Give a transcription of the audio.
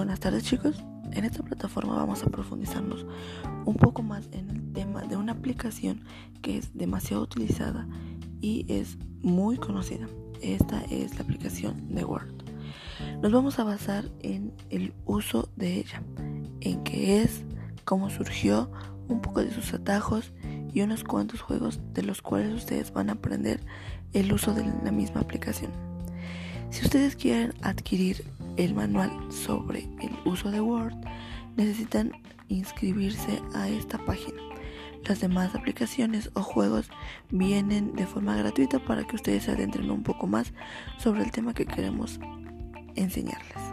Buenas tardes chicos, en esta plataforma vamos a profundizarnos un poco más en el tema de una aplicación que es demasiado utilizada y es muy conocida. Esta es la aplicación de Word. Nos vamos a basar en el uso de ella, en qué es, cómo surgió, un poco de sus atajos y unos cuantos juegos de los cuales ustedes van a aprender el uso de la misma aplicación. Si ustedes quieren adquirir el manual sobre el uso de Word, necesitan inscribirse a esta página. Las demás aplicaciones o juegos vienen de forma gratuita para que ustedes se adentren un poco más sobre el tema que queremos enseñarles.